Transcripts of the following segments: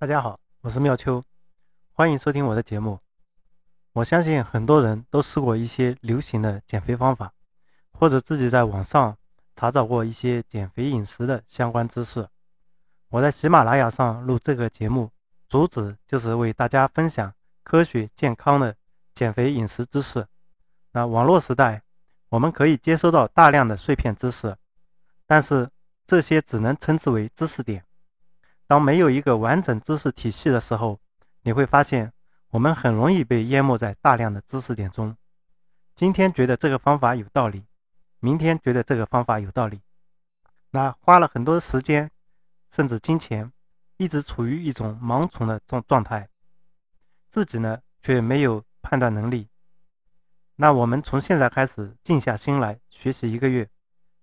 大家好，我是妙秋，欢迎收听我的节目。我相信很多人都试过一些流行的减肥方法，或者自己在网上查找过一些减肥饮食的相关知识。我在喜马拉雅上录这个节目，主旨就是为大家分享科学健康的减肥饮食知识。那网络时代，我们可以接收到大量的碎片知识，但是这些只能称之为知识点。当没有一个完整知识体系的时候，你会发现我们很容易被淹没在大量的知识点中。今天觉得这个方法有道理，明天觉得这个方法有道理，那花了很多时间，甚至金钱，一直处于一种盲从的状状态，自己呢却没有判断能力。那我们从现在开始静下心来学习一个月，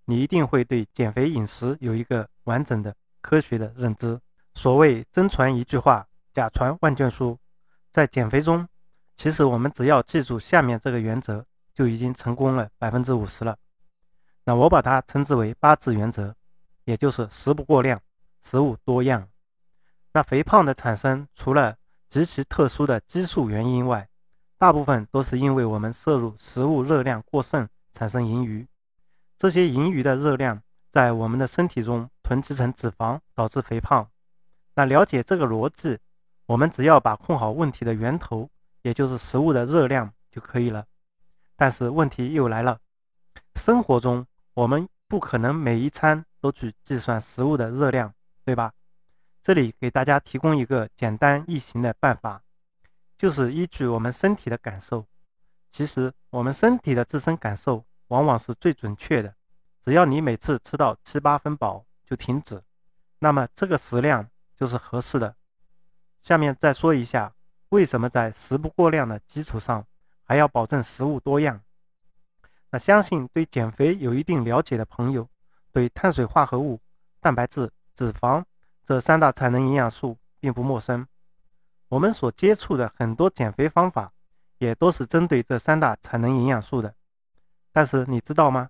你一定会对减肥饮食有一个完整的科学的认知。所谓真传一句话，假传万卷书。在减肥中，其实我们只要记住下面这个原则，就已经成功了百分之五十了。那我把它称之为八字原则，也就是食不过量，食物多样。那肥胖的产生，除了极其特殊的激素原因外，大部分都是因为我们摄入食物热量过剩，产生盈余。这些盈余的热量在我们的身体中囤积成脂肪，导致肥胖。那了解这个逻辑，我们只要把控好问题的源头，也就是食物的热量就可以了。但是问题又来了，生活中我们不可能每一餐都去计算食物的热量，对吧？这里给大家提供一个简单易行的办法，就是依据我们身体的感受。其实我们身体的自身感受往往是最准确的。只要你每次吃到七八分饱就停止，那么这个食量。就是合适的。下面再说一下，为什么在食不过量的基础上，还要保证食物多样。那相信对减肥有一定了解的朋友，对碳水化合物、蛋白质、脂肪这三大产能营养素并不陌生。我们所接触的很多减肥方法，也都是针对这三大产能营养素的。但是你知道吗？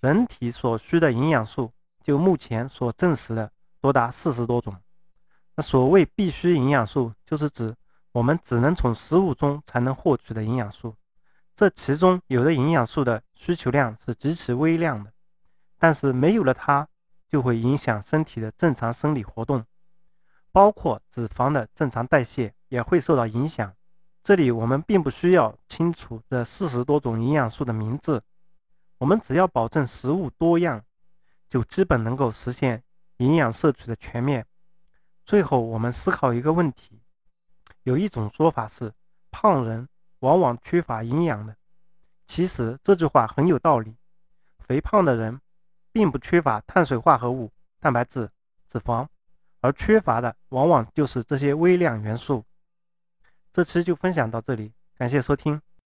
人体所需的营养素，就目前所证实的，多达四十多种。那所谓必需营养素，就是指我们只能从食物中才能获取的营养素。这其中有的营养素的需求量是极其微量的，但是没有了它，就会影响身体的正常生理活动，包括脂肪的正常代谢也会受到影响。这里我们并不需要清楚这四十多种营养素的名字，我们只要保证食物多样，就基本能够实现营养摄取的全面。最后，我们思考一个问题：有一种说法是，胖人往往缺乏营养的。其实这句话很有道理。肥胖的人并不缺乏碳水化合物、蛋白质、脂肪，而缺乏的往往就是这些微量元素。这期就分享到这里，感谢收听。